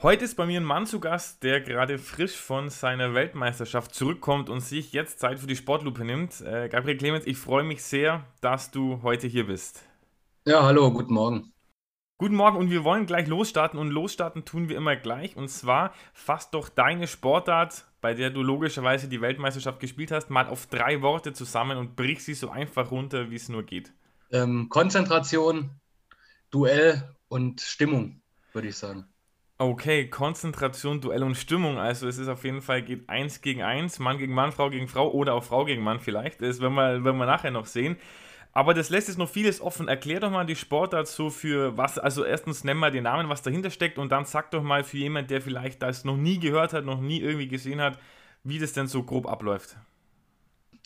Heute ist bei mir ein Mann zu Gast, der gerade frisch von seiner Weltmeisterschaft zurückkommt und sich jetzt Zeit für die Sportlupe nimmt. Äh, Gabriel Clemens, ich freue mich sehr, dass du heute hier bist. Ja, hallo, guten Morgen. Guten Morgen und wir wollen gleich losstarten und losstarten tun wir immer gleich und zwar fasst doch deine Sportart, bei der du logischerweise die Weltmeisterschaft gespielt hast, mal auf drei Worte zusammen und brich sie so einfach runter, wie es nur geht. Ähm, Konzentration, Duell und Stimmung, würde ich sagen. Okay, Konzentration, Duell und Stimmung. Also es ist auf jeden Fall, geht eins gegen eins, Mann gegen Mann, Frau gegen Frau oder auch Frau gegen Mann vielleicht. Das werden wir, werden wir nachher noch sehen. Aber das lässt jetzt noch vieles offen. Erklär doch mal die Sportart so für was, also erstens nenn mal den Namen, was dahinter steckt und dann sag doch mal für jemanden, der vielleicht das noch nie gehört hat, noch nie irgendwie gesehen hat, wie das denn so grob abläuft.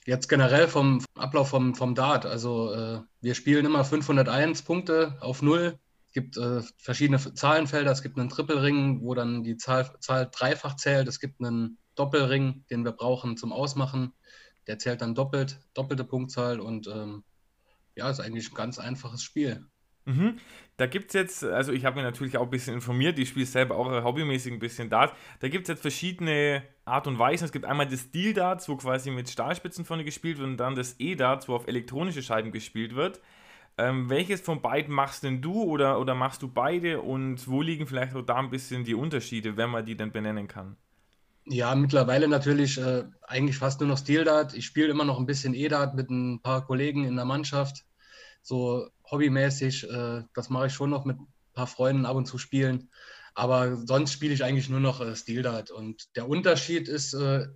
Jetzt generell vom Ablauf vom, vom Dart. Also äh, wir spielen immer 501 Punkte auf Null es gibt äh, verschiedene Zahlenfelder. Es gibt einen Trippelring, wo dann die Zahl, Zahl dreifach zählt. Es gibt einen Doppelring, den wir brauchen zum Ausmachen. Der zählt dann doppelt, doppelte Punktzahl und ähm, ja, ist eigentlich ein ganz einfaches Spiel. Mhm. Da gibt es jetzt, also ich habe mich natürlich auch ein bisschen informiert, ich spiele selber auch hobbymäßig ein bisschen Dart. Da gibt es jetzt verschiedene Art und Weisen. Es gibt einmal das Steel-Darts, wo quasi mit Stahlspitzen vorne gespielt wird und dann das E-Darts, wo auf elektronische Scheiben gespielt wird. Ähm, welches von beiden machst denn du oder, oder machst du beide und wo liegen vielleicht auch da ein bisschen die Unterschiede, wenn man die denn benennen kann? Ja, mittlerweile natürlich äh, eigentlich fast nur noch Stil-Dart. Ich spiele immer noch ein bisschen E-Dart mit ein paar Kollegen in der Mannschaft, so hobbymäßig. Äh, das mache ich schon noch mit ein paar Freunden ab und zu spielen. Aber sonst spiele ich eigentlich nur noch äh, Stil-Dart. Und der Unterschied ist, äh,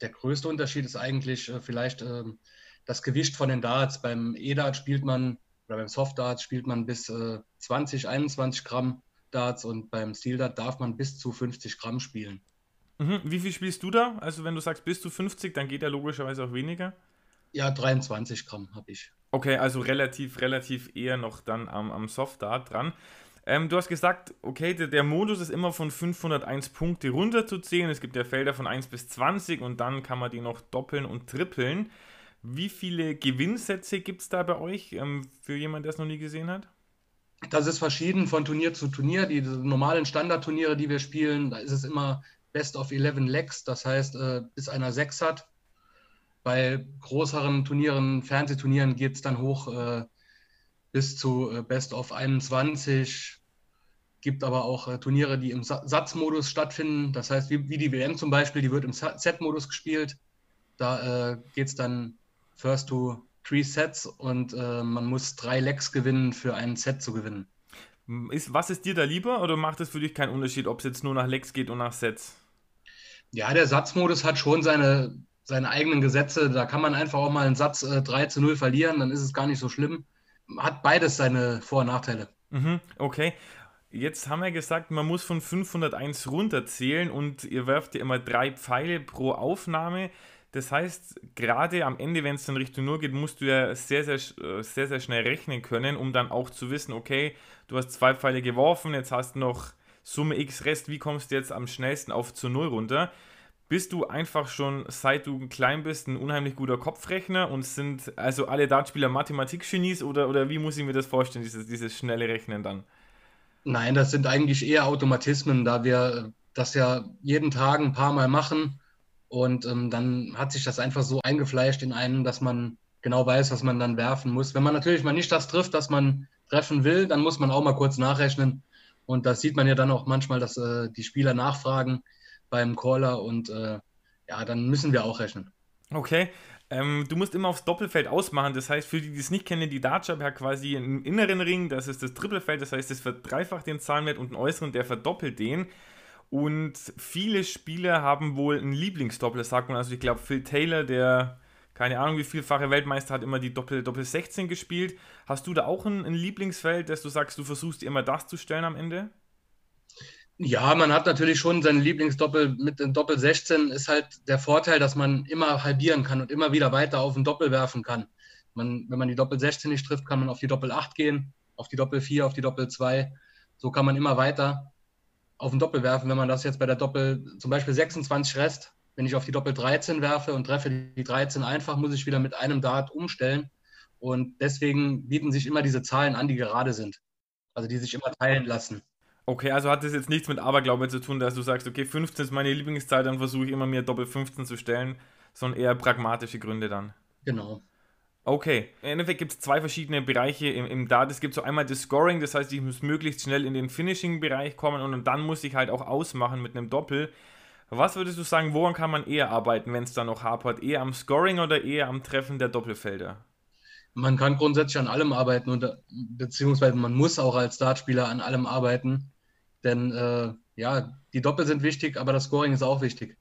der größte Unterschied ist eigentlich äh, vielleicht ähm, das Gewicht von den Darts. Beim E-Dart spielt man oder beim Soft Darts spielt man bis äh, 20, 21 Gramm Darts und beim Steel Dart darf man bis zu 50 Gramm spielen. Mhm. Wie viel spielst du da? Also wenn du sagst bis zu 50, dann geht ja logischerweise auch weniger. Ja, 23 Gramm habe ich. Okay, also relativ, relativ eher noch dann am, am Soft Dart dran. Ähm, du hast gesagt, okay, der, der, Modus ist immer von 501 Punkte runterzuzählen. Es gibt ja Felder von 1 bis 20 und dann kann man die noch doppeln und trippeln. Wie viele Gewinnsätze gibt es da bei euch ähm, für jemanden, der es noch nie gesehen hat? Das ist verschieden von Turnier zu Turnier. Die, die normalen Standardturniere, die wir spielen, da ist es immer Best of 11 Legs, das heißt, äh, bis einer 6 hat. Bei größeren Turnieren, Fernsehturnieren geht es dann hoch äh, bis zu äh, Best of 21. Gibt aber auch äh, Turniere, die im Sa Satzmodus stattfinden. Das heißt, wie, wie, die WM zum Beispiel, die wird im Set-Modus gespielt. Da äh, geht es dann First to Three Sets und äh, man muss drei Legs gewinnen, für ein Set zu gewinnen. Ist, was ist dir da lieber oder macht es für dich keinen Unterschied, ob es jetzt nur nach Legs geht und nach Sets? Ja, der Satzmodus hat schon seine, seine eigenen Gesetze. Da kann man einfach auch mal einen Satz äh, 3 zu 0 verlieren, dann ist es gar nicht so schlimm. Hat beides seine Vor- und Nachteile. Mhm, okay. Jetzt haben wir gesagt, man muss von 501 runterzählen und ihr werft ja immer drei Pfeile pro Aufnahme. Das heißt, gerade am Ende, wenn es dann Richtung Null geht, musst du ja sehr, sehr, äh, sehr, sehr schnell rechnen können, um dann auch zu wissen, okay, du hast zwei Pfeile geworfen, jetzt hast du noch Summe X Rest, wie kommst du jetzt am schnellsten auf zu Null runter? Bist du einfach schon, seit du klein bist, ein unheimlich guter Kopfrechner und sind also alle Dartspieler Mathematikgenies oder, oder wie muss ich mir das vorstellen, dieses, dieses schnelle Rechnen dann? Nein, das sind eigentlich eher Automatismen, da wir das ja jeden Tag ein paar Mal machen und ähm, dann hat sich das einfach so eingefleischt in einen, dass man genau weiß, was man dann werfen muss. Wenn man natürlich mal nicht das trifft, das man treffen will, dann muss man auch mal kurz nachrechnen. Und das sieht man ja dann auch manchmal, dass äh, die Spieler nachfragen beim Caller und äh, ja, dann müssen wir auch rechnen. Okay. Ähm, du musst immer aufs Doppelfeld ausmachen. Das heißt, für die, die es nicht kennen, die Dartscheibe hat quasi einen inneren Ring, das ist das Trippelfeld, das heißt, es verdreifacht den Zahlenwert und einen äußeren, der verdoppelt den. Und viele Spieler haben wohl einen Lieblingsdoppler, sagt man. Also ich glaube, Phil Taylor, der keine Ahnung wie vielfache Weltmeister, hat immer die Doppel, Doppel 16 gespielt. Hast du da auch ein, ein Lieblingsfeld, dass du sagst, du versuchst immer das zu stellen am Ende? Ja, man hat natürlich schon seinen Lieblingsdoppel mit dem Doppel 16 ist halt der Vorteil, dass man immer halbieren kann und immer wieder weiter auf ein Doppel werfen kann. Man, wenn man die Doppel 16 nicht trifft, kann man auf die Doppel 8 gehen, auf die Doppel 4, auf die Doppel 2. So kann man immer weiter auf den Doppel werfen. Wenn man das jetzt bei der Doppel zum Beispiel 26 Rest, wenn ich auf die Doppel 13 werfe und treffe die 13 einfach, muss ich wieder mit einem Dart umstellen. Und deswegen bieten sich immer diese Zahlen an, die gerade sind. Also die sich immer teilen lassen. Okay, also hat das jetzt nichts mit Aberglaube zu tun, dass du sagst, okay, 15 ist meine Lieblingszahl, dann versuche ich immer mehr Doppel 15 zu stellen, sondern eher pragmatische Gründe dann. Genau. Okay, im Endeffekt gibt es zwei verschiedene Bereiche im, im Dart. Es gibt so einmal das Scoring, das heißt, ich muss möglichst schnell in den Finishing-Bereich kommen und dann muss ich halt auch ausmachen mit einem Doppel. Was würdest du sagen, woran kann man eher arbeiten, wenn es da noch hapert? Eher am Scoring oder eher am Treffen der Doppelfelder? Man kann grundsätzlich an allem arbeiten, und, beziehungsweise man muss auch als Dartspieler an allem arbeiten. Denn äh, ja, die Doppel sind wichtig, aber das Scoring ist auch wichtig.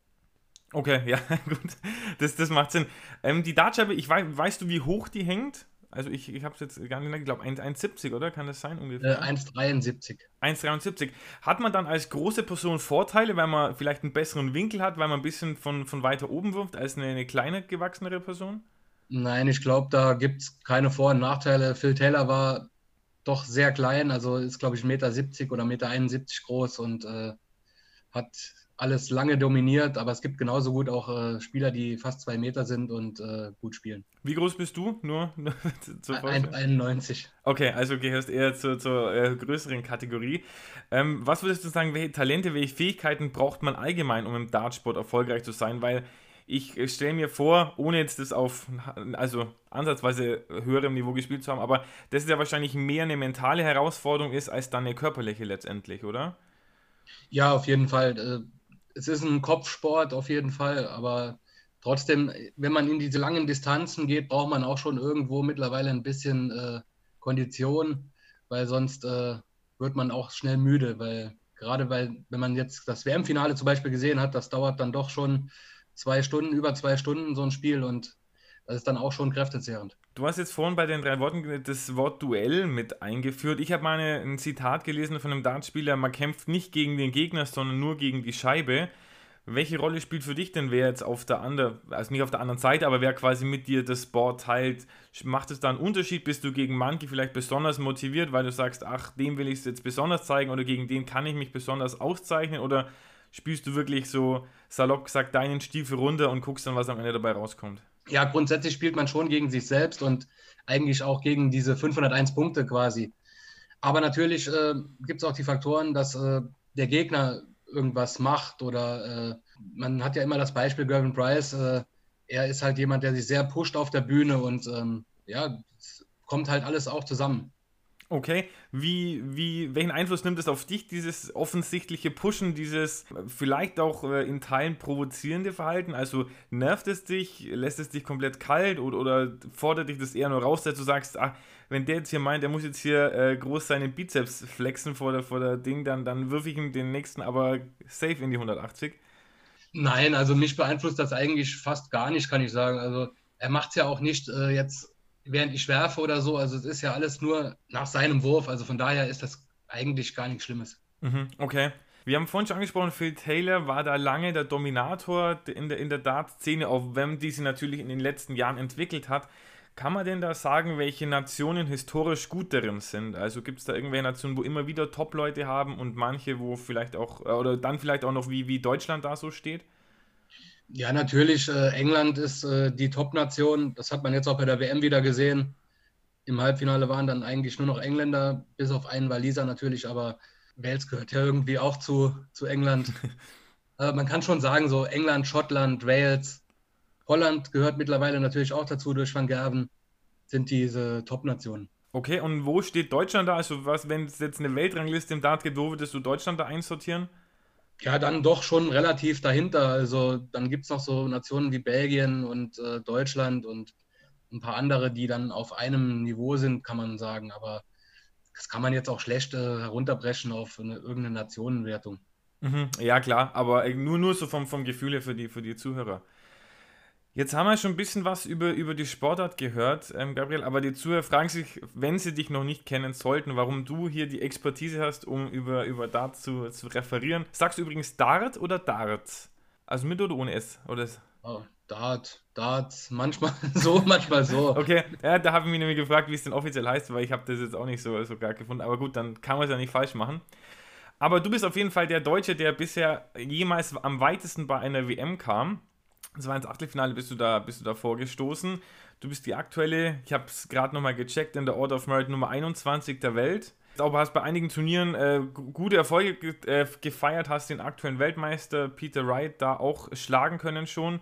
Okay, ja, gut. Das, das macht Sinn. Ähm, die Dartscheibe, ich weiß, weißt du, wie hoch die hängt? Also ich, ich habe es jetzt gar nicht, ich glaube 1,70, oder? Kann das sein ungefähr? Äh, 1,73. 1,73. Hat man dann als große Person Vorteile, weil man vielleicht einen besseren Winkel hat, weil man ein bisschen von, von weiter oben wirft, als eine, eine kleine gewachsenere Person? Nein, ich glaube, da gibt es keine Vor- und Nachteile. Phil Taylor war doch sehr klein, also ist, glaube ich, 1,70 Meter oder 1,71 Meter groß und äh, hat alles lange dominiert, aber es gibt genauso gut auch äh, Spieler, die fast zwei Meter sind und äh, gut spielen. Wie groß bist du? Nur zur 91. Okay, also gehörst eher zur, zur äh, größeren Kategorie. Ähm, was würdest du sagen, welche Talente, welche Fähigkeiten braucht man allgemein, um im Dartsport erfolgreich zu sein? Weil ich stelle mir vor, ohne jetzt das auf, also ansatzweise höherem Niveau gespielt zu haben, aber das ist ja wahrscheinlich mehr eine mentale Herausforderung ist, als dann eine körperliche letztendlich, oder? Ja, auf jeden Fall. Es ist ein Kopfsport auf jeden Fall, aber trotzdem, wenn man in diese langen Distanzen geht, braucht man auch schon irgendwo mittlerweile ein bisschen äh, Kondition, weil sonst äh, wird man auch schnell müde, weil gerade weil, wenn man jetzt das WM-Finale zum Beispiel gesehen hat, das dauert dann doch schon zwei Stunden, über zwei Stunden so ein Spiel und das ist dann auch schon kräftezehrend. Du hast jetzt vorhin bei den drei Worten das Wort Duell mit eingeführt. Ich habe mal ein Zitat gelesen von einem Dartspieler, man kämpft nicht gegen den Gegner, sondern nur gegen die Scheibe. Welche Rolle spielt für dich denn, wer jetzt auf der anderen, also nicht auf der anderen Seite, aber wer quasi mit dir das Board teilt? Macht es da einen Unterschied? Bist du gegen manche vielleicht besonders motiviert, weil du sagst, ach, dem will ich es jetzt besonders zeigen oder gegen den kann ich mich besonders auszeichnen? Oder spielst du wirklich so salopp gesagt deinen Stiefel runter und guckst dann, was am Ende dabei rauskommt? Ja, grundsätzlich spielt man schon gegen sich selbst und eigentlich auch gegen diese 501 Punkte quasi. Aber natürlich äh, gibt es auch die Faktoren, dass äh, der Gegner irgendwas macht oder äh, man hat ja immer das Beispiel Gervin Price. Äh, er ist halt jemand, der sich sehr pusht auf der Bühne und ähm, ja, kommt halt alles auch zusammen. Okay, wie, wie, welchen Einfluss nimmt es auf dich, dieses offensichtliche Pushen, dieses vielleicht auch äh, in Teilen provozierende Verhalten? Also nervt es dich, lässt es dich komplett kalt oder, oder fordert dich das eher nur raus, dass du sagst, ach, wenn der jetzt hier meint, der muss jetzt hier äh, groß seine Bizeps flexen vor der, vor der Ding, dann, dann wirf ich ihm den nächsten aber safe in die 180? Nein, also mich beeinflusst das eigentlich fast gar nicht, kann ich sagen. Also er macht es ja auch nicht äh, jetzt während ich werfe oder so. Also es ist ja alles nur nach seinem Wurf. Also von daher ist das eigentlich gar nichts Schlimmes. Mhm, okay. Wir haben vorhin schon angesprochen, Phil Taylor war da lange der Dominator in der, in der Dart-Szene, auch wenn die sich natürlich in den letzten Jahren entwickelt hat. Kann man denn da sagen, welche Nationen historisch gut darin sind? Also gibt es da irgendwelche Nationen, wo immer wieder Top-Leute haben und manche, wo vielleicht auch, oder dann vielleicht auch noch wie, wie Deutschland da so steht? Ja, natürlich. Äh, England ist äh, die Top-Nation. Das hat man jetzt auch bei der WM wieder gesehen. Im Halbfinale waren dann eigentlich nur noch Engländer, bis auf einen Waliser natürlich, aber Wales gehört ja irgendwie auch zu, zu England. äh, man kann schon sagen, so England, Schottland, Wales, Holland gehört mittlerweile natürlich auch dazu durch Van Gerven, sind diese Top-Nationen. Okay, und wo steht Deutschland da? Also, was, wenn es jetzt eine Weltrangliste im Dart gibt, wo würdest du Deutschland da einsortieren? Ja, dann doch schon relativ dahinter. Also dann gibt es noch so Nationen wie Belgien und äh, Deutschland und ein paar andere, die dann auf einem Niveau sind, kann man sagen. Aber das kann man jetzt auch schlecht äh, herunterbrechen auf eine, irgendeine Nationenwertung. Mhm, ja, klar, aber nur, nur so vom, vom Gefühl für die, für die Zuhörer. Jetzt haben wir schon ein bisschen was über, über die Sportart gehört, ähm, Gabriel, aber die Zuhörer fragen sich, wenn sie dich noch nicht kennen sollten, warum du hier die Expertise hast, um über, über Dart zu, zu referieren. Sagst du übrigens Dart oder Dart? Also mit oder ohne S? Oder? Oh, Dart, Darts, manchmal so, manchmal so. Okay, ja, da habe ich mich nämlich gefragt, wie es denn offiziell heißt, weil ich habe das jetzt auch nicht so, so gar gefunden. Aber gut, dann kann man es ja nicht falsch machen. Aber du bist auf jeden Fall der Deutsche, der bisher jemals am weitesten bei einer WM kam. Das war ins Achtelfinale, bist du da, bist du da vorgestoßen. Du bist die aktuelle, ich habe es gerade nochmal gecheckt, in der Order of Merit Nummer 21 der Welt. Aber hast bei einigen Turnieren äh, gute Erfolge ge äh, gefeiert, hast den aktuellen Weltmeister Peter Wright da auch schlagen können schon.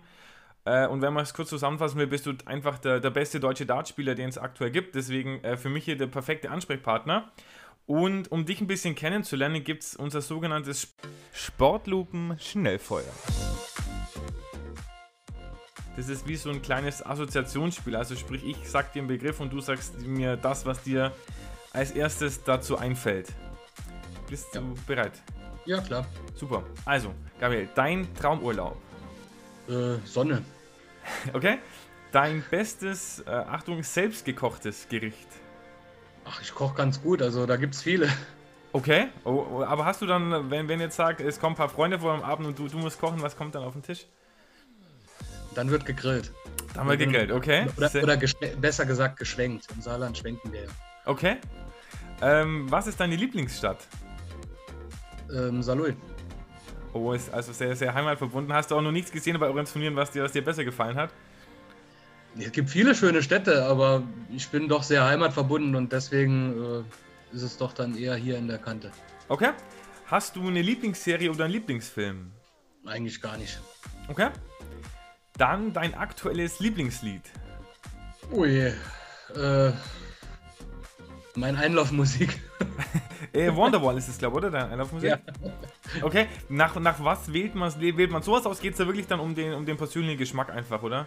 Äh, und wenn man es kurz zusammenfassen will, bist du einfach der, der beste deutsche Dartspieler, den es aktuell gibt. Deswegen äh, für mich hier der perfekte Ansprechpartner. Und um dich ein bisschen kennenzulernen, gibt es unser sogenanntes Sportlupen-Schnellfeuer. Das ist wie so ein kleines Assoziationsspiel. Also sprich, ich sag dir einen Begriff und du sagst mir das, was dir als erstes dazu einfällt. Bist ja. du bereit? Ja, klar. Super. Also, Gabriel, dein Traumurlaub. Äh, Sonne. Okay. Dein bestes, äh, Achtung, selbstgekochtes Gericht. Ach, ich koche ganz gut, also da gibt es viele. Okay, oh, oh, aber hast du dann, wenn, wenn jetzt sagt, es kommen ein paar Freunde vor am Abend und du, du musst kochen, was kommt dann auf den Tisch? Dann wird gegrillt. Dann wird gegrillt, okay. Oder, oder besser gesagt geschwenkt. Im Saarland schwenken wir. Okay. Ähm, was ist deine Lieblingsstadt? Ähm, Saarlouis. Oh, ist also sehr, sehr heimatverbunden. Hast du auch noch nichts gesehen bei euren Turnieren, was dir, was dir besser gefallen hat? Es gibt viele schöne Städte, aber ich bin doch sehr heimatverbunden und deswegen äh, ist es doch dann eher hier in der Kante. Okay. Hast du eine Lieblingsserie oder einen Lieblingsfilm? Eigentlich gar nicht. Okay. Dann dein aktuelles Lieblingslied. Ui, äh, mein Einlaufmusik. äh, Wonderwall ist es, glaube ich, oder? Deine Einlaufmusik? Ja. Okay, nach, nach was wählt man wählt man sowas aus? Geht es da wirklich dann um den, um den persönlichen Geschmack einfach, oder?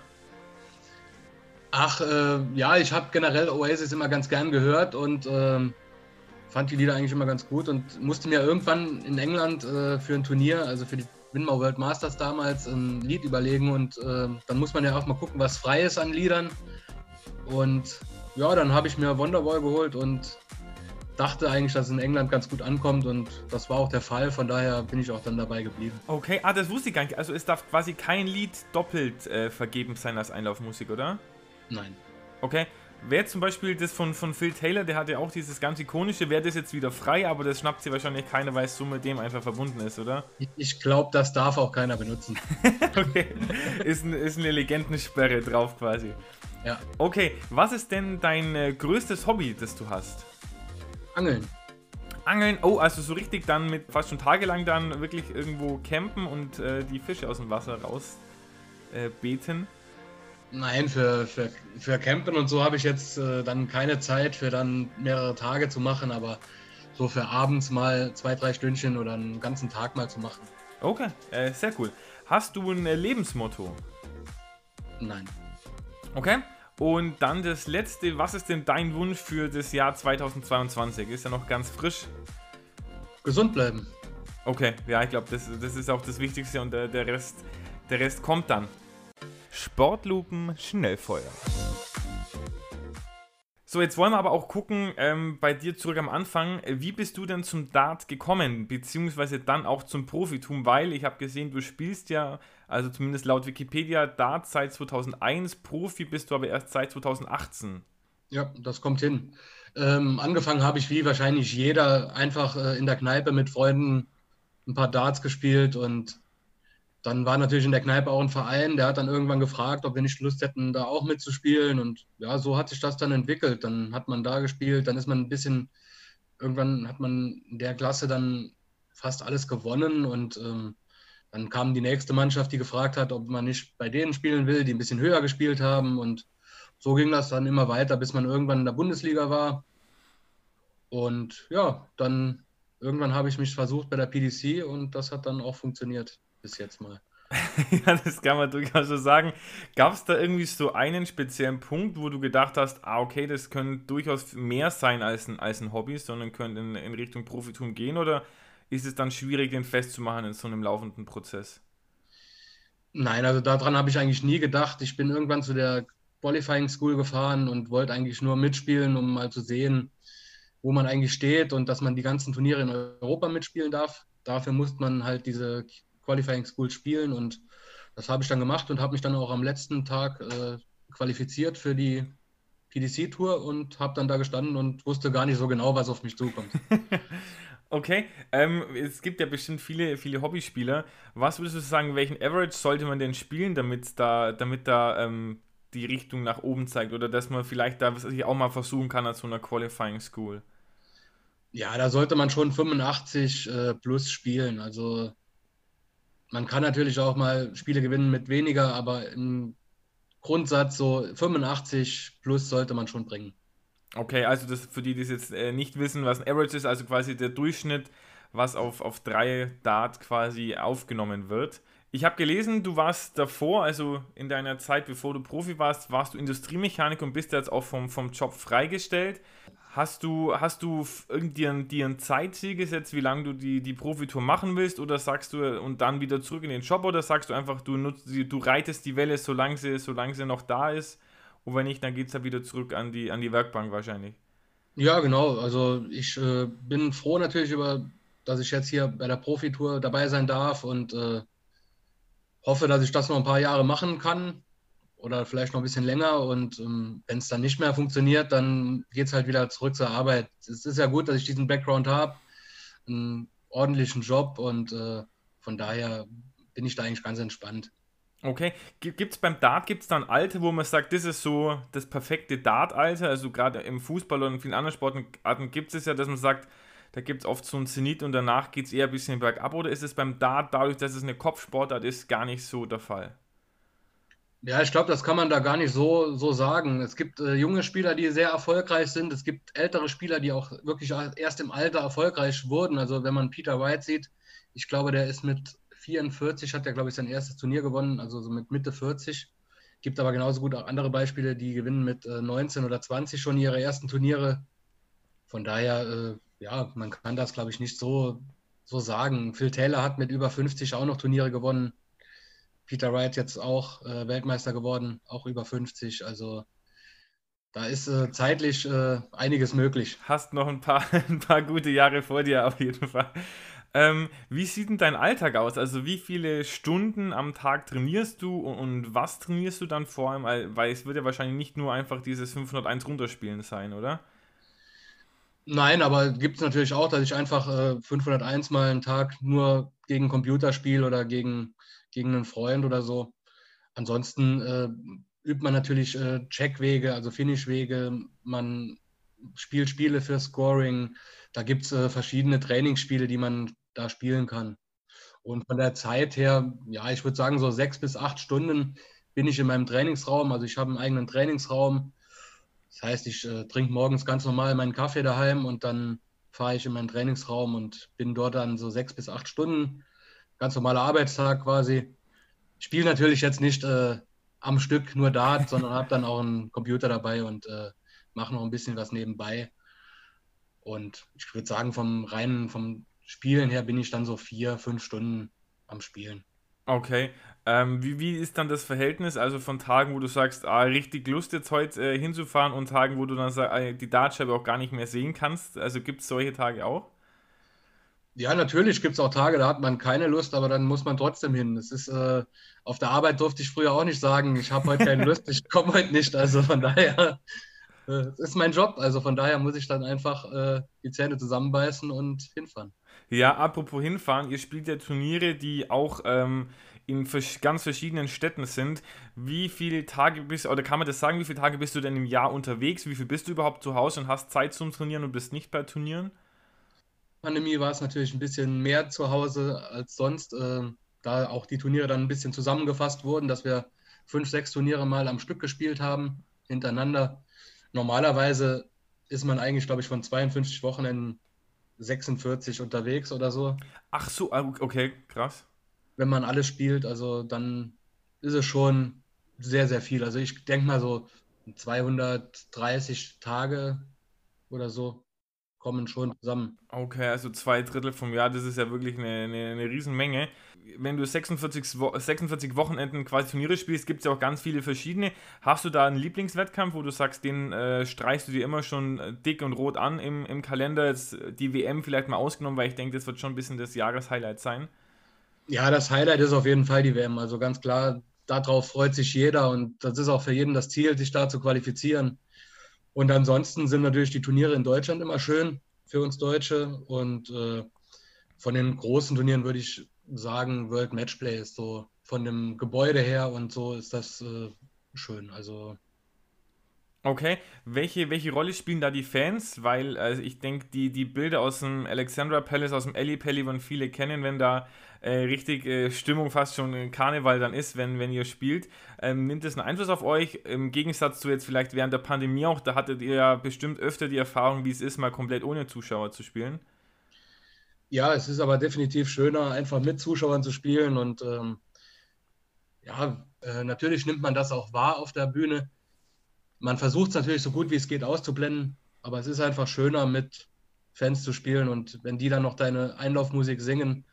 Ach, äh, ja, ich habe generell Oasis immer ganz gern gehört und äh, fand die Lieder eigentlich immer ganz gut und musste mir irgendwann in England äh, für ein Turnier, also für die Winmau World Masters damals, ein Lied überlegen und äh, dann muss man ja auch mal gucken, was frei ist an Liedern. Und ja, dann habe ich mir Wonderwall geholt und dachte eigentlich, dass es in England ganz gut ankommt und das war auch der Fall. Von daher bin ich auch dann dabei geblieben. Okay, ah, das wusste ich gar nicht. Also es darf quasi kein Lied doppelt äh, vergeben sein als Einlaufmusik, oder? Nein. Okay. Wäre zum Beispiel das von, von Phil Taylor, der hatte auch dieses ganz ikonische, wäre das jetzt wieder frei, aber das schnappt sie wahrscheinlich keiner, weil es so mit dem einfach verbunden ist, oder? Ich glaube, das darf auch keiner benutzen. okay. Ist, ein, ist eine Legendensperre drauf quasi. Ja. Okay, was ist denn dein äh, größtes Hobby, das du hast? Angeln. Angeln, oh, also so richtig dann mit fast schon tagelang dann wirklich irgendwo campen und äh, die Fische aus dem Wasser raus äh, beten. Nein, für, für, für Campen und so habe ich jetzt äh, dann keine Zeit für dann mehrere Tage zu machen, aber so für abends mal zwei, drei Stündchen oder einen ganzen Tag mal zu machen. Okay, äh, sehr cool. Hast du ein äh, Lebensmotto? Nein. Okay. Und dann das letzte, was ist denn dein Wunsch für das Jahr 2022? Ist ja noch ganz frisch. Gesund bleiben. Okay, ja, ich glaube, das, das ist auch das Wichtigste und der, der, Rest, der Rest kommt dann. Sportlupen Schnellfeuer. So, jetzt wollen wir aber auch gucken, ähm, bei dir zurück am Anfang, wie bist du denn zum Dart gekommen, beziehungsweise dann auch zum Profitum, weil ich habe gesehen, du spielst ja, also zumindest laut Wikipedia, Dart seit 2001, Profi bist du aber erst seit 2018. Ja, das kommt hin. Ähm, angefangen habe ich wie wahrscheinlich jeder einfach äh, in der Kneipe mit Freunden ein paar Darts gespielt und dann war natürlich in der Kneipe auch ein Verein, der hat dann irgendwann gefragt, ob wir nicht Lust hätten, da auch mitzuspielen. Und ja, so hat sich das dann entwickelt. Dann hat man da gespielt, dann ist man ein bisschen, irgendwann hat man in der Klasse dann fast alles gewonnen und ähm, dann kam die nächste Mannschaft, die gefragt hat, ob man nicht bei denen spielen will, die ein bisschen höher gespielt haben. Und so ging das dann immer weiter, bis man irgendwann in der Bundesliga war. Und ja, dann irgendwann habe ich mich versucht bei der PDC und das hat dann auch funktioniert bis jetzt mal. ja, das kann man durchaus so sagen. Gab es da irgendwie so einen speziellen Punkt, wo du gedacht hast, ah, okay, das könnte durchaus mehr sein als ein, als ein Hobby, sondern könnte in, in Richtung Profitum gehen? Oder ist es dann schwierig, den festzumachen in so einem laufenden Prozess? Nein, also daran habe ich eigentlich nie gedacht. Ich bin irgendwann zu der Qualifying School gefahren und wollte eigentlich nur mitspielen, um mal zu sehen, wo man eigentlich steht und dass man die ganzen Turniere in Europa mitspielen darf. Dafür muss man halt diese Qualifying School spielen und Das habe ich dann gemacht und habe mich dann auch am letzten Tag äh, qualifiziert für die PDC-Tour und habe dann da gestanden und wusste gar nicht so genau, was auf mich zukommt. okay, ähm, es gibt ja bestimmt viele, viele Hobbyspieler. Was würdest du sagen, welchen Average sollte man denn spielen, damit da, damit da ähm, die Richtung nach oben zeigt oder dass man vielleicht da was ich auch mal versuchen kann als so einer Qualifying School? Ja, da sollte man schon 85 äh, plus spielen. Also man kann natürlich auch mal Spiele gewinnen mit weniger, aber im Grundsatz so 85 plus sollte man schon bringen. Okay, also das für die, die es jetzt äh, nicht wissen, was ein Average ist, also quasi der Durchschnitt, was auf, auf drei Dart quasi aufgenommen wird. Ich habe gelesen, du warst davor, also in deiner Zeit, bevor du Profi warst, warst du Industriemechaniker und bist jetzt auch vom, vom Job freigestellt. Hast du, hast du dir, dir ein Zeitziel gesetzt, wie lange du die, die Profitour machen willst? Oder sagst du, und dann wieder zurück in den Job? Oder sagst du einfach, du, nutzt, du reitest die Welle, solange sie, solange sie noch da ist? Und wenn nicht, dann geht es ja wieder zurück an die, an die Werkbank wahrscheinlich. Ja, genau. Also ich äh, bin froh natürlich über, dass ich jetzt hier bei der Profitour dabei sein darf und äh, hoffe, dass ich das noch ein paar Jahre machen kann oder vielleicht noch ein bisschen länger. Und ähm, wenn es dann nicht mehr funktioniert, dann geht es halt wieder zurück zur Arbeit. Es ist ja gut, dass ich diesen Background habe, einen ordentlichen Job und äh, von daher bin ich da eigentlich ganz entspannt. Okay, gibt es beim Dart, gibt es da ein Alter, wo man sagt, das ist so das perfekte Dart-Alter? Also gerade im Fußball und in vielen anderen Sportarten gibt es ja, dass man sagt, da gibt es oft so einen Zenit und danach geht es eher ein bisschen bergab. Oder ist es beim Dart, dadurch, dass es eine Kopfsportart ist, gar nicht so der Fall? Ja, ich glaube, das kann man da gar nicht so, so sagen. Es gibt äh, junge Spieler, die sehr erfolgreich sind. Es gibt ältere Spieler, die auch wirklich erst im Alter erfolgreich wurden. Also wenn man Peter White sieht, ich glaube, der ist mit 44, hat er, glaube ich, sein erstes Turnier gewonnen, also so mit Mitte 40. Gibt aber genauso gut auch andere Beispiele, die gewinnen mit äh, 19 oder 20 schon ihre ersten Turniere. Von daher, äh, ja, man kann das, glaube ich, nicht so, so sagen. Phil Taylor hat mit über 50 auch noch Turniere gewonnen. Peter Wright jetzt auch äh, Weltmeister geworden, auch über 50. Also da ist äh, zeitlich äh, einiges möglich. Hast noch ein paar, ein paar gute Jahre vor dir auf jeden Fall. Ähm, wie sieht denn dein Alltag aus? Also wie viele Stunden am Tag trainierst du und, und, was trainierst du dann vor allem? Weil es wird ja wahrscheinlich nicht nur einfach dieses 501 runterspielen sein, oder? Nein, aber gibt es natürlich auch, dass ich einfach äh, 501 mal einen Tag nur gegen Computer spiele oder gegen gegen einen Freund oder so. Ansonsten äh, übt man natürlich äh, Checkwege, also Finishwege, man spielt Spiele für Scoring. Da gibt es äh, verschiedene Trainingsspiele, die man da spielen kann. Und von der Zeit her, ja, ich würde sagen, so sechs bis acht Stunden bin ich in meinem Trainingsraum. Also ich habe einen eigenen Trainingsraum. Das heißt, ich äh, trinke morgens ganz normal meinen Kaffee daheim und dann fahre ich in meinen Trainingsraum und bin dort dann so sechs bis acht Stunden ganz normaler Arbeitstag quasi. Spiele natürlich jetzt nicht äh, am Stück nur Dart, sondern habe dann auch einen Computer dabei und äh, mache noch ein bisschen was nebenbei. Und ich würde sagen, vom reinen, vom Spielen her bin ich dann so vier, fünf Stunden am Spielen. Okay. Ähm, wie, wie ist dann das Verhältnis? Also von Tagen, wo du sagst, ah, richtig Lust jetzt heute äh, hinzufahren und Tagen, wo du dann sag, äh, die Dartscheibe auch gar nicht mehr sehen kannst. Also gibt es solche Tage auch? Ja, natürlich gibt es auch Tage, da hat man keine Lust, aber dann muss man trotzdem hin. Es ist, äh, auf der Arbeit durfte ich früher auch nicht sagen, ich habe heute keine Lust, ich komme heute nicht. Also von daher, äh, es ist mein Job. Also von daher muss ich dann einfach äh, die Zähne zusammenbeißen und hinfahren. Ja, apropos hinfahren, ihr spielt ja Turniere, die auch ähm, in ganz verschiedenen Städten sind. Wie viele Tage bist, oder kann man das sagen, wie viele Tage bist du denn im Jahr unterwegs? Wie viel bist du überhaupt zu Hause und hast Zeit zum Trainieren und bist nicht bei Turnieren? Pandemie war es natürlich ein bisschen mehr zu Hause als sonst, äh, da auch die Turniere dann ein bisschen zusammengefasst wurden, dass wir fünf, sechs Turniere mal am Stück gespielt haben, hintereinander. Normalerweise ist man eigentlich, glaube ich, von 52 Wochenenden 46 unterwegs oder so. Ach so, ah, okay, krass. Wenn man alles spielt, also dann ist es schon sehr, sehr viel. Also ich denke mal so 230 Tage oder so kommen schon zusammen. Okay, also zwei Drittel vom Jahr, das ist ja wirklich eine, eine, eine Riesenmenge. Wenn du 46, 46 Wochenenden quasi Turniere spielst, gibt es ja auch ganz viele verschiedene. Hast du da einen Lieblingswettkampf, wo du sagst, den äh, streichst du dir immer schon äh, dick und rot an im, im Kalender? Jetzt die WM vielleicht mal ausgenommen, weil ich denke, das wird schon ein bisschen das Jahreshighlight sein. Ja, das Highlight ist auf jeden Fall die WM. Also ganz klar, darauf freut sich jeder und das ist auch für jeden das Ziel, sich da zu qualifizieren. Und ansonsten sind natürlich die Turniere in Deutschland immer schön für uns Deutsche und äh, von den großen Turnieren würde ich sagen, World Matchplay ist so von dem Gebäude her und so ist das äh, schön. Also Okay, welche, welche Rolle spielen da die Fans? Weil also ich denke, die, die Bilder aus dem Alexandra Palace, aus dem Eli Pelli, wollen viele kennen, wenn da äh, richtig äh, Stimmung fast schon Karneval dann ist, wenn, wenn ihr spielt. Ähm, nimmt das einen Einfluss auf euch? Im Gegensatz zu jetzt vielleicht während der Pandemie auch, da hattet ihr ja bestimmt öfter die Erfahrung, wie es ist, mal komplett ohne Zuschauer zu spielen. Ja, es ist aber definitiv schöner, einfach mit Zuschauern zu spielen und ähm, ja, äh, natürlich nimmt man das auch wahr auf der Bühne man versucht es natürlich so gut wie es geht auszublenden, aber es ist einfach schöner, mit Fans zu spielen und wenn die dann noch deine Einlaufmusik singen,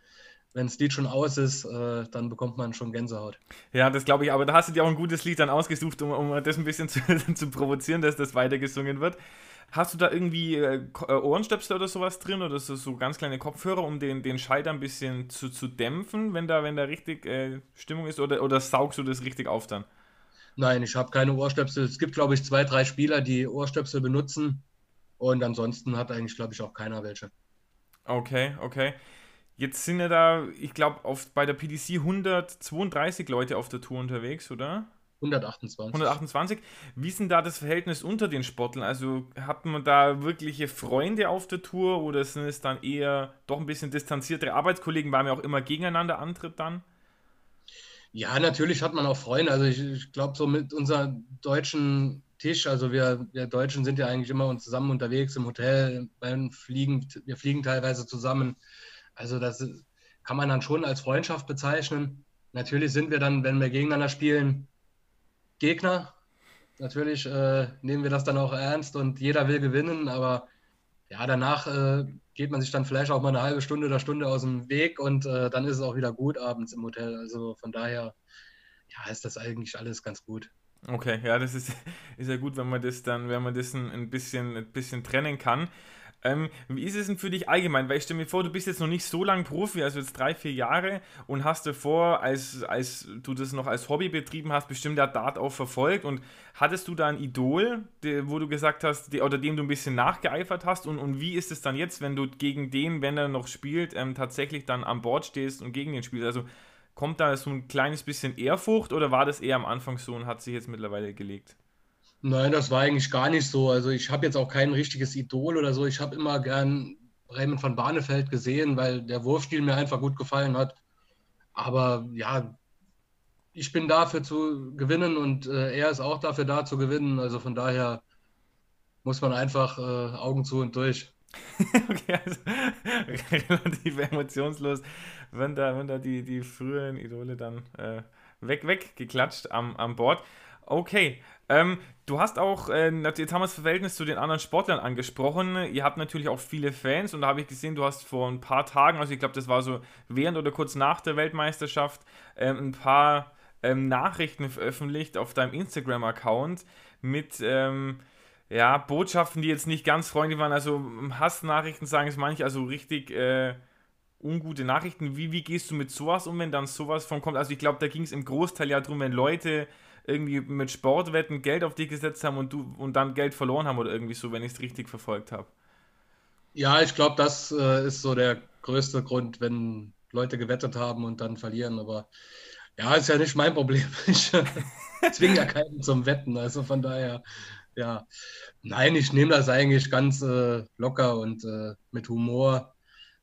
wenn das Lied schon aus ist, äh, dann bekommt man schon Gänsehaut. Ja, das glaube ich, aber da hast du dir auch ein gutes Lied dann ausgesucht, um, um das ein bisschen zu, zu provozieren, dass das weitergesungen wird. Hast du da irgendwie äh, äh, Ohrenstöpsel oder sowas drin oder so, so ganz kleine Kopfhörer, um den, den Schalter ein bisschen zu, zu dämpfen, wenn da, wenn da richtig äh, Stimmung ist oder, oder saugst du das richtig auf dann? Nein, ich habe keine Ohrstöpsel. Es gibt, glaube ich, zwei, drei Spieler, die Ohrstöpsel benutzen. Und ansonsten hat eigentlich, glaube ich, auch keiner welche. Okay, okay. Jetzt sind ja da, ich glaube, bei der PDC 132 Leute auf der Tour unterwegs, oder? 128. 128. Wie ist denn da das Verhältnis unter den Sportlern? Also hat man da wirkliche Freunde auf der Tour oder sind es dann eher doch ein bisschen distanziertere Arbeitskollegen, weil man auch immer gegeneinander antritt dann? Ja, natürlich hat man auch Freunde. Also ich, ich glaube, so mit unserem deutschen Tisch, also wir, wir Deutschen sind ja eigentlich immer zusammen unterwegs im Hotel, beim Fliegen, wir fliegen teilweise zusammen. Also das kann man dann schon als Freundschaft bezeichnen. Natürlich sind wir dann, wenn wir gegeneinander spielen, Gegner. Natürlich äh, nehmen wir das dann auch ernst und jeder will gewinnen, aber ja, danach äh, geht man sich dann vielleicht auch mal eine halbe Stunde oder Stunde aus dem Weg und äh, dann ist es auch wieder gut abends im Hotel. Also von daher ja, ist das eigentlich alles ganz gut. Okay, ja, das ist, ist ja gut, wenn man das dann, wenn man das ein, bisschen, ein bisschen trennen kann. Ähm, wie ist es denn für dich allgemein? Weil ich stelle mir vor, du bist jetzt noch nicht so lange Profi, also jetzt drei, vier Jahre und hast davor, als, als du das noch als Hobby betrieben hast, bestimmt der Dart auch verfolgt und hattest du da ein Idol, die, wo du gesagt hast, die, oder dem du ein bisschen nachgeeifert hast und, und wie ist es dann jetzt, wenn du gegen den, wenn er noch spielt, ähm, tatsächlich dann an Bord stehst und gegen den spielst? Also kommt da so ein kleines bisschen Ehrfurcht oder war das eher am Anfang so und hat sich jetzt mittlerweile gelegt? Nein, das war eigentlich gar nicht so. Also ich habe jetzt auch kein richtiges Idol oder so. Ich habe immer gern Raymond van Barneveld gesehen, weil der Wurfstil mir einfach gut gefallen hat. Aber ja, ich bin dafür zu gewinnen und äh, er ist auch dafür da zu gewinnen. Also von daher muss man einfach äh, Augen zu und durch. okay, also relativ emotionslos, wenn da, wenn da die, die früheren Idole dann äh, weg, weggeklatscht am, am Bord. Okay, ähm, du hast auch, äh, jetzt haben wir das Verhältnis zu den anderen Sportlern angesprochen. Ihr habt natürlich auch viele Fans und da habe ich gesehen, du hast vor ein paar Tagen, also ich glaube, das war so während oder kurz nach der Weltmeisterschaft, äh, ein paar ähm, Nachrichten veröffentlicht auf deinem Instagram-Account mit ähm, ja, Botschaften, die jetzt nicht ganz freundlich waren. Also Hassnachrichten sagen es manche, also richtig äh, ungute Nachrichten. Wie, wie gehst du mit sowas um, wenn dann sowas von kommt? Also ich glaube, da ging es im Großteil ja darum, wenn Leute irgendwie mit Sportwetten Geld auf dich gesetzt haben und du und dann Geld verloren haben oder irgendwie so, wenn ich es richtig verfolgt habe. Ja, ich glaube, das äh, ist so der größte Grund, wenn Leute gewettet haben und dann verlieren. Aber ja, ist ja nicht mein Problem. Ich äh, zwinge ja keinen zum Wetten. Also von daher, ja. Nein, ich nehme das eigentlich ganz äh, locker und äh, mit Humor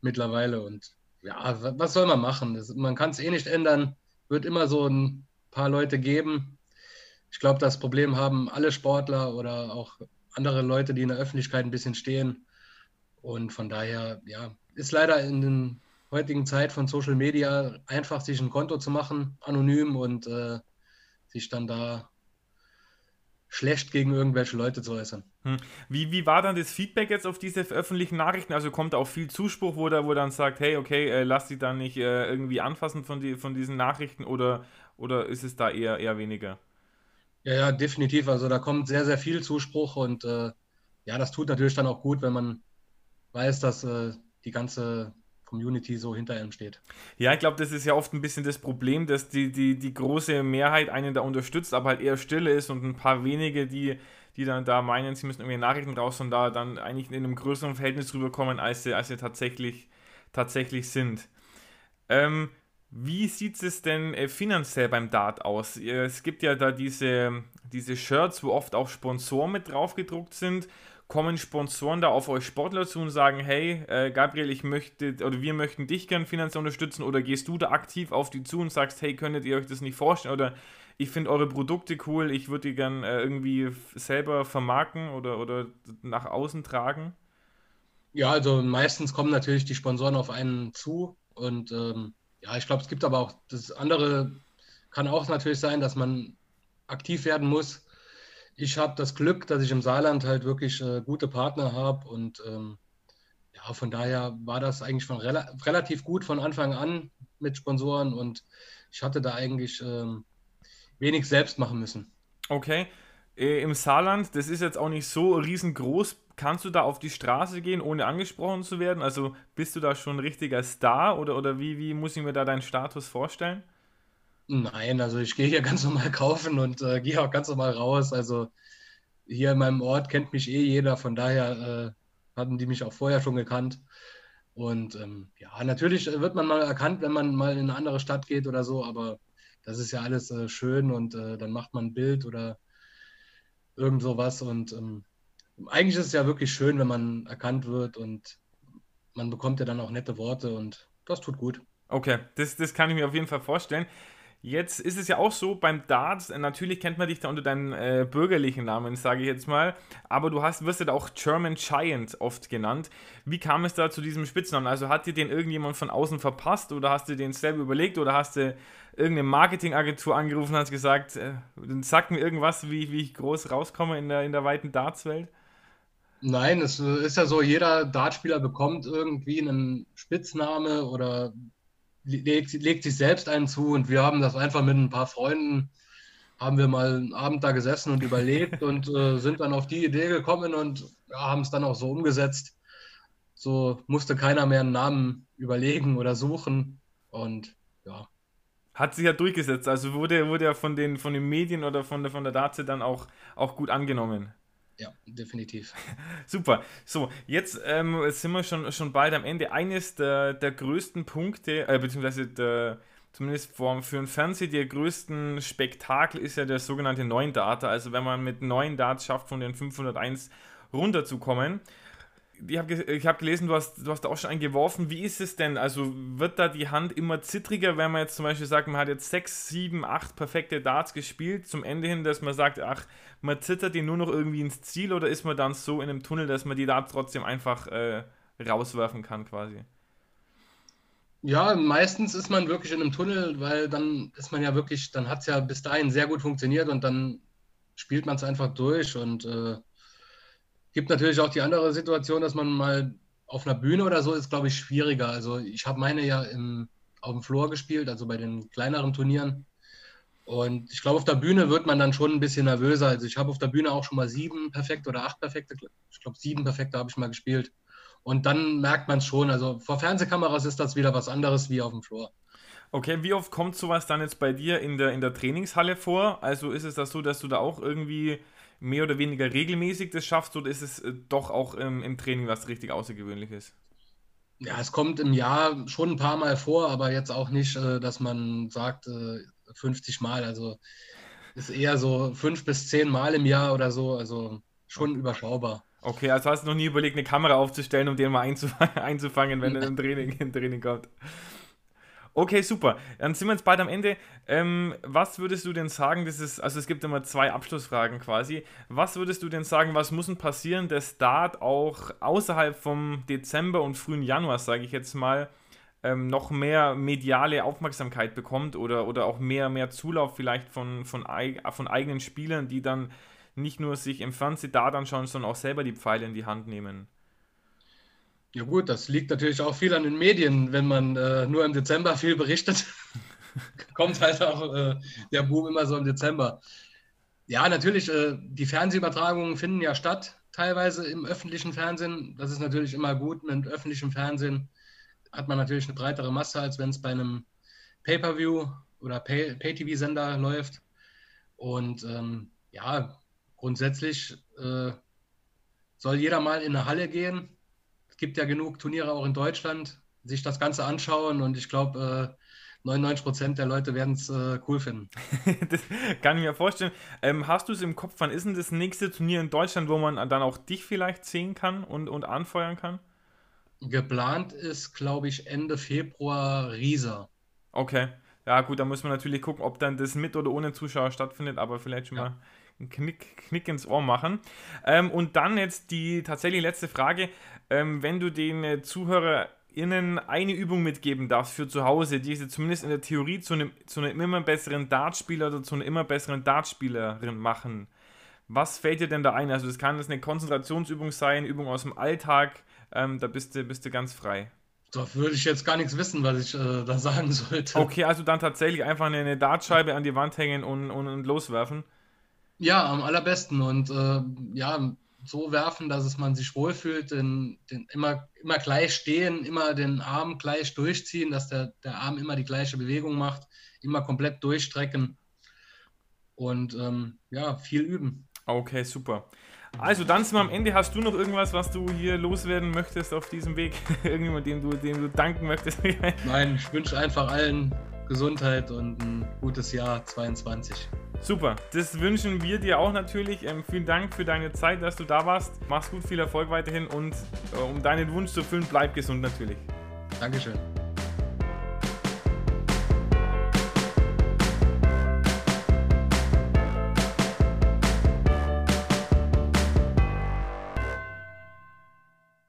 mittlerweile. Und ja, was soll man machen? Das, man kann es eh nicht ändern. Wird immer so ein paar Leute geben, ich glaube, das Problem haben alle Sportler oder auch andere Leute, die in der Öffentlichkeit ein bisschen stehen. Und von daher, ja, ist leider in der heutigen Zeit von Social Media einfach, sich ein Konto zu machen, anonym und äh, sich dann da schlecht gegen irgendwelche Leute zu äußern. Hm. Wie, wie war dann das Feedback jetzt auf diese öffentlichen Nachrichten? Also kommt auch viel Zuspruch, wo da wo dann sagt, hey, okay, äh, lass sie dann nicht äh, irgendwie anfassen von, die, von diesen Nachrichten oder, oder ist es da eher, eher weniger? Ja, ja, definitiv. Also da kommt sehr, sehr viel Zuspruch und äh, ja, das tut natürlich dann auch gut, wenn man weiß, dass äh, die ganze Community so hinter ihm steht. Ja, ich glaube, das ist ja oft ein bisschen das Problem, dass die, die, die große Mehrheit einen da unterstützt, aber halt eher stille ist und ein paar wenige, die, die dann da meinen, sie müssen irgendwie Nachrichten raus und da dann eigentlich in einem größeren Verhältnis rüberkommen, als sie, als sie tatsächlich, tatsächlich sind. Ähm, wie sieht es denn äh, finanziell beim Dart aus? Es gibt ja da diese, diese Shirts, wo oft auch Sponsoren mit drauf gedruckt sind. Kommen Sponsoren da auf euch Sportler zu und sagen, hey, äh, Gabriel, ich möchte oder wir möchten dich gern finanziell unterstützen oder gehst du da aktiv auf die zu und sagst, hey, könntet ihr euch das nicht vorstellen oder ich finde eure Produkte cool, ich würde die gern äh, irgendwie selber vermarkten oder, oder nach außen tragen? Ja, also meistens kommen natürlich die Sponsoren auf einen zu und ähm, ja, ich glaube, es gibt aber auch das andere, kann auch natürlich sein, dass man aktiv werden muss. Ich habe das Glück, dass ich im Saarland halt wirklich äh, gute Partner habe und ähm, ja, von daher war das eigentlich von rela relativ gut von Anfang an mit Sponsoren und ich hatte da eigentlich ähm, wenig selbst machen müssen. Okay. Äh, Im Saarland, das ist jetzt auch nicht so riesengroß. Kannst du da auf die Straße gehen, ohne angesprochen zu werden? Also bist du da schon ein richtiger Star oder, oder wie, wie muss ich mir da deinen Status vorstellen? Nein, also ich gehe hier ganz normal kaufen und äh, gehe auch ganz normal raus. Also hier in meinem Ort kennt mich eh jeder, von daher äh, hatten die mich auch vorher schon gekannt. Und ähm, ja, natürlich wird man mal erkannt, wenn man mal in eine andere Stadt geht oder so, aber das ist ja alles äh, schön und äh, dann macht man ein Bild oder irgend sowas. Und ähm, eigentlich ist es ja wirklich schön, wenn man erkannt wird und man bekommt ja dann auch nette Worte und das tut gut. Okay, das, das kann ich mir auf jeden Fall vorstellen. Jetzt ist es ja auch so beim Darts, äh, natürlich kennt man dich da unter deinem äh, bürgerlichen Namen, sage ich jetzt mal, aber du hast, wirst ja auch German Giant oft genannt. Wie kam es da zu diesem Spitznamen? Also hat dir den irgendjemand von außen verpasst oder hast du den selber überlegt oder hast du irgendeine Marketingagentur angerufen und hast gesagt, äh, sag mir irgendwas, wie, wie ich groß rauskomme in der, in der weiten Dartswelt? Nein, es ist ja so, jeder Dartspieler bekommt irgendwie einen Spitzname oder legt, legt sich selbst einen zu und wir haben das einfach mit ein paar Freunden, haben wir mal einen Abend da gesessen und überlegt und äh, sind dann auf die Idee gekommen und ja, haben es dann auch so umgesetzt. So musste keiner mehr einen Namen überlegen oder suchen und ja. Hat sich ja durchgesetzt, also wurde, wurde ja von den, von den Medien oder von der, von der Daze dann auch, auch gut angenommen. Ja, definitiv. Super. So, jetzt ähm, sind wir schon, schon bald am Ende. Eines der, der größten Punkte, äh, beziehungsweise der, zumindest für, ein Fernsehen, der größten Spektakel ist ja der sogenannte neuen Data. Also wenn man mit neuen Darts schafft, von den 501 runterzukommen ich habe hab gelesen, du hast, du hast auch schon einen geworfen. Wie ist es denn? Also wird da die Hand immer zittriger, wenn man jetzt zum Beispiel sagt, man hat jetzt sechs, sieben, acht perfekte Darts gespielt, zum Ende hin, dass man sagt, ach, man zittert die nur noch irgendwie ins Ziel oder ist man dann so in einem Tunnel, dass man die Darts trotzdem einfach äh, rauswerfen kann quasi? Ja, meistens ist man wirklich in einem Tunnel, weil dann ist man ja wirklich, dann hat es ja bis dahin sehr gut funktioniert und dann spielt man es einfach durch und äh, Gibt natürlich auch die andere Situation, dass man mal auf einer Bühne oder so ist, glaube ich, schwieriger. Also ich habe meine ja im, auf dem Floor gespielt, also bei den kleineren Turnieren. Und ich glaube, auf der Bühne wird man dann schon ein bisschen nervöser. Also ich habe auf der Bühne auch schon mal sieben perfekte oder acht perfekte, ich glaube sieben perfekte habe ich mal gespielt. Und dann merkt man es schon. Also vor Fernsehkameras ist das wieder was anderes wie auf dem Floor. Okay, wie oft kommt sowas dann jetzt bei dir in der, in der Trainingshalle vor? Also ist es das so, dass du da auch irgendwie mehr oder weniger regelmäßig das schaffst oder ist es äh, doch auch im, im Training was richtig Außergewöhnliches? Ja, es kommt im Jahr schon ein paar Mal vor, aber jetzt auch nicht, äh, dass man sagt 50 äh, Mal. Also ist eher so fünf bis zehn Mal im Jahr oder so. Also schon okay. überschaubar. Okay, also hast du noch nie überlegt, eine Kamera aufzustellen, um den mal einzufangen, wenn er im Training, im Training kommt. Okay, super. Dann sind wir jetzt bald am Ende. Ähm, was würdest du denn sagen, das ist, also es gibt immer zwei Abschlussfragen quasi. Was würdest du denn sagen, was muss denn passieren, dass Dart auch außerhalb vom Dezember und frühen Januar, sage ich jetzt mal, ähm, noch mehr mediale Aufmerksamkeit bekommt oder, oder auch mehr, mehr Zulauf vielleicht von, von, von eigenen Spielern, die dann nicht nur sich im Fernsehen Dart anschauen, sondern auch selber die Pfeile in die Hand nehmen? Ja gut, das liegt natürlich auch viel an den Medien. Wenn man äh, nur im Dezember viel berichtet, kommt halt auch äh, der Boom immer so im Dezember. Ja, natürlich, äh, die Fernsehübertragungen finden ja statt, teilweise im öffentlichen Fernsehen. Das ist natürlich immer gut mit öffentlichem Fernsehen. hat man natürlich eine breitere Masse, als wenn es bei einem Pay-Per-View oder Pay-TV-Sender läuft. Und ähm, ja, grundsätzlich äh, soll jeder mal in eine Halle gehen. Es gibt ja genug Turniere auch in Deutschland, sich das Ganze anschauen und ich glaube, äh, 99 Prozent der Leute werden es äh, cool finden. das kann ich mir vorstellen. Ähm, hast du es im Kopf, wann ist denn das nächste Turnier in Deutschland, wo man dann auch dich vielleicht sehen kann und, und anfeuern kann? Geplant ist, glaube ich, Ende Februar Riesa. Okay. Ja, gut, da muss man natürlich gucken, ob dann das mit oder ohne Zuschauer stattfindet, aber vielleicht schon ja. mal einen Knick, Knick ins Ohr machen. Ähm, und dann jetzt die tatsächlich letzte Frage. Ähm, wenn du den äh, Zuhörer ihnen eine Übung mitgeben darfst für zu Hause, die sie zumindest in der Theorie zu einem, zu einem immer besseren Dartspieler oder zu einer immer besseren Dartspielerin machen, was fällt dir denn da ein? Also das kann jetzt eine Konzentrationsübung sein, Übung aus dem Alltag, ähm, da bist du, bist du ganz frei. Da würde ich jetzt gar nichts wissen, was ich äh, da sagen sollte. Okay, also dann tatsächlich einfach eine, eine Dartscheibe an die Wand hängen und, und, und loswerfen. Ja, am allerbesten. Und äh, ja, so werfen, dass es man sich wohlfühlt, den, den immer, immer gleich stehen, immer den Arm gleich durchziehen, dass der, der Arm immer die gleiche Bewegung macht, immer komplett durchstrecken und ähm, ja, viel üben. Okay, super. Also dann sind wir am Ende. Hast du noch irgendwas, was du hier loswerden möchtest auf diesem Weg? Irgendjemand, dem du, dem du danken möchtest? Nein, ich wünsche einfach allen Gesundheit und ein gutes Jahr 22. Super, das wünschen wir dir auch natürlich. Ähm, vielen Dank für deine Zeit, dass du da warst. Mach's gut, viel Erfolg weiterhin und äh, um deinen Wunsch zu erfüllen, bleib gesund natürlich. Dankeschön.